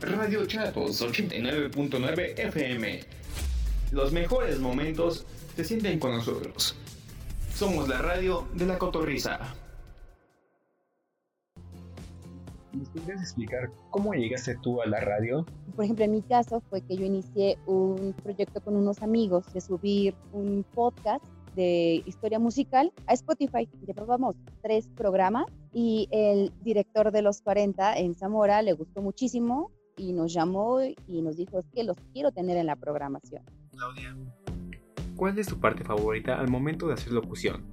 Radio Chatos 89.9 FM. Los mejores momentos se sienten con nosotros. Somos la radio de la cotorriza. ¿Nos podrías explicar cómo llegaste tú a la radio? Por ejemplo, en mi caso fue que yo inicié un proyecto con unos amigos de subir un podcast de historia musical a Spotify. Llevábamos tres programas y el director de los 40 en Zamora le gustó muchísimo y nos llamó y nos dijo es que los quiero tener en la programación. Claudia, ¿cuál es tu parte favorita al momento de hacer locución?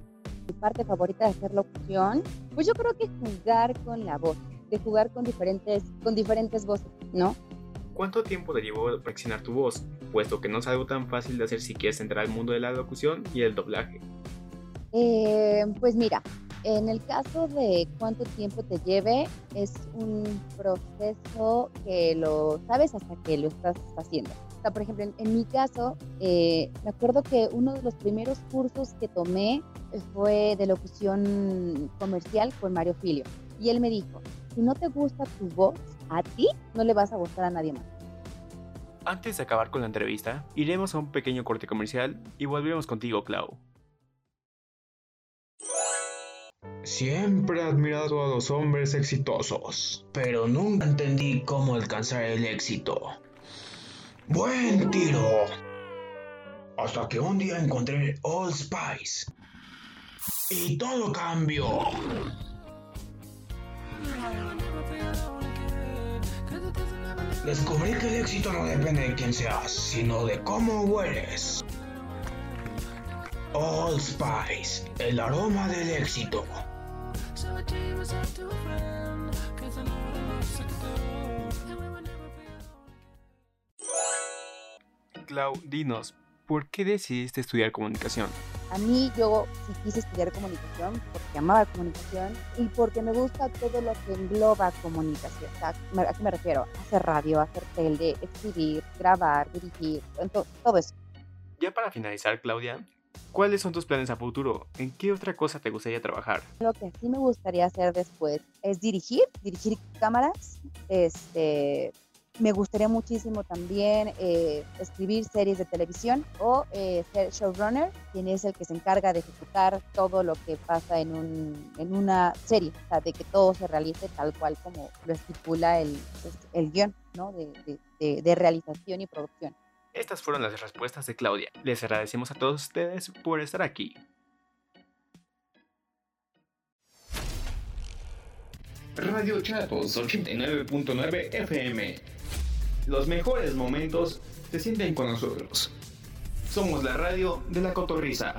Mi parte favorita de hacer locución, pues yo creo que jugar con la voz, de jugar con diferentes, con diferentes voces, ¿no? ¿Cuánto tiempo te llevó perfeccionar tu voz? Puesto que no es algo tan fácil de hacer si quieres entrar al mundo de la locución y el doblaje. Eh, pues mira, en el caso de cuánto tiempo te lleve, es un proceso que lo sabes hasta que lo estás haciendo. O sea, por ejemplo, en, mi caso, eh, me acuerdo que uno de los primeros cursos que tomé fue de locución comercial con Mario Filio. Y él me dijo, si no te gusta tu voz, a ti no le vas a gustar a nadie más. Antes de acabar con la entrevista, iremos a un pequeño corte comercial y volveremos contigo, Clau. Siempre he admirado a los hombres exitosos, pero nunca entendí cómo alcanzar el éxito. Buen tiro. Hasta que un día encontré Old Spice. Y todo cambió. Descubrí que el éxito no depende de quién seas, sino de cómo hueles. All Spice, el aroma del éxito. Clau, dinos, ¿por qué decidiste estudiar comunicación? A mí yo sí quise estudiar comunicación porque amaba comunicación y porque me gusta todo lo que engloba comunicación. ¿A qué me refiero? Hacer radio, hacer tele, escribir, grabar, dirigir, todo eso. Ya para finalizar, Claudia, ¿cuáles son tus planes a futuro? ¿En qué otra cosa te gustaría trabajar? Lo que sí me gustaría hacer después es dirigir, dirigir cámaras, este, me gustaría muchísimo también eh, escribir series de televisión o eh, ser showrunner, quien es el que se encarga de ejecutar todo lo que pasa en, un, en una serie, o sea, de que todo se realice tal cual como lo estipula el, el guion ¿no? de, de realización y producción. Estas fueron las respuestas de Claudia. Les agradecemos a todos ustedes por estar aquí. Radio Chatos 89.9 FM los mejores momentos se sienten con nosotros. Somos la radio de la cotorriza.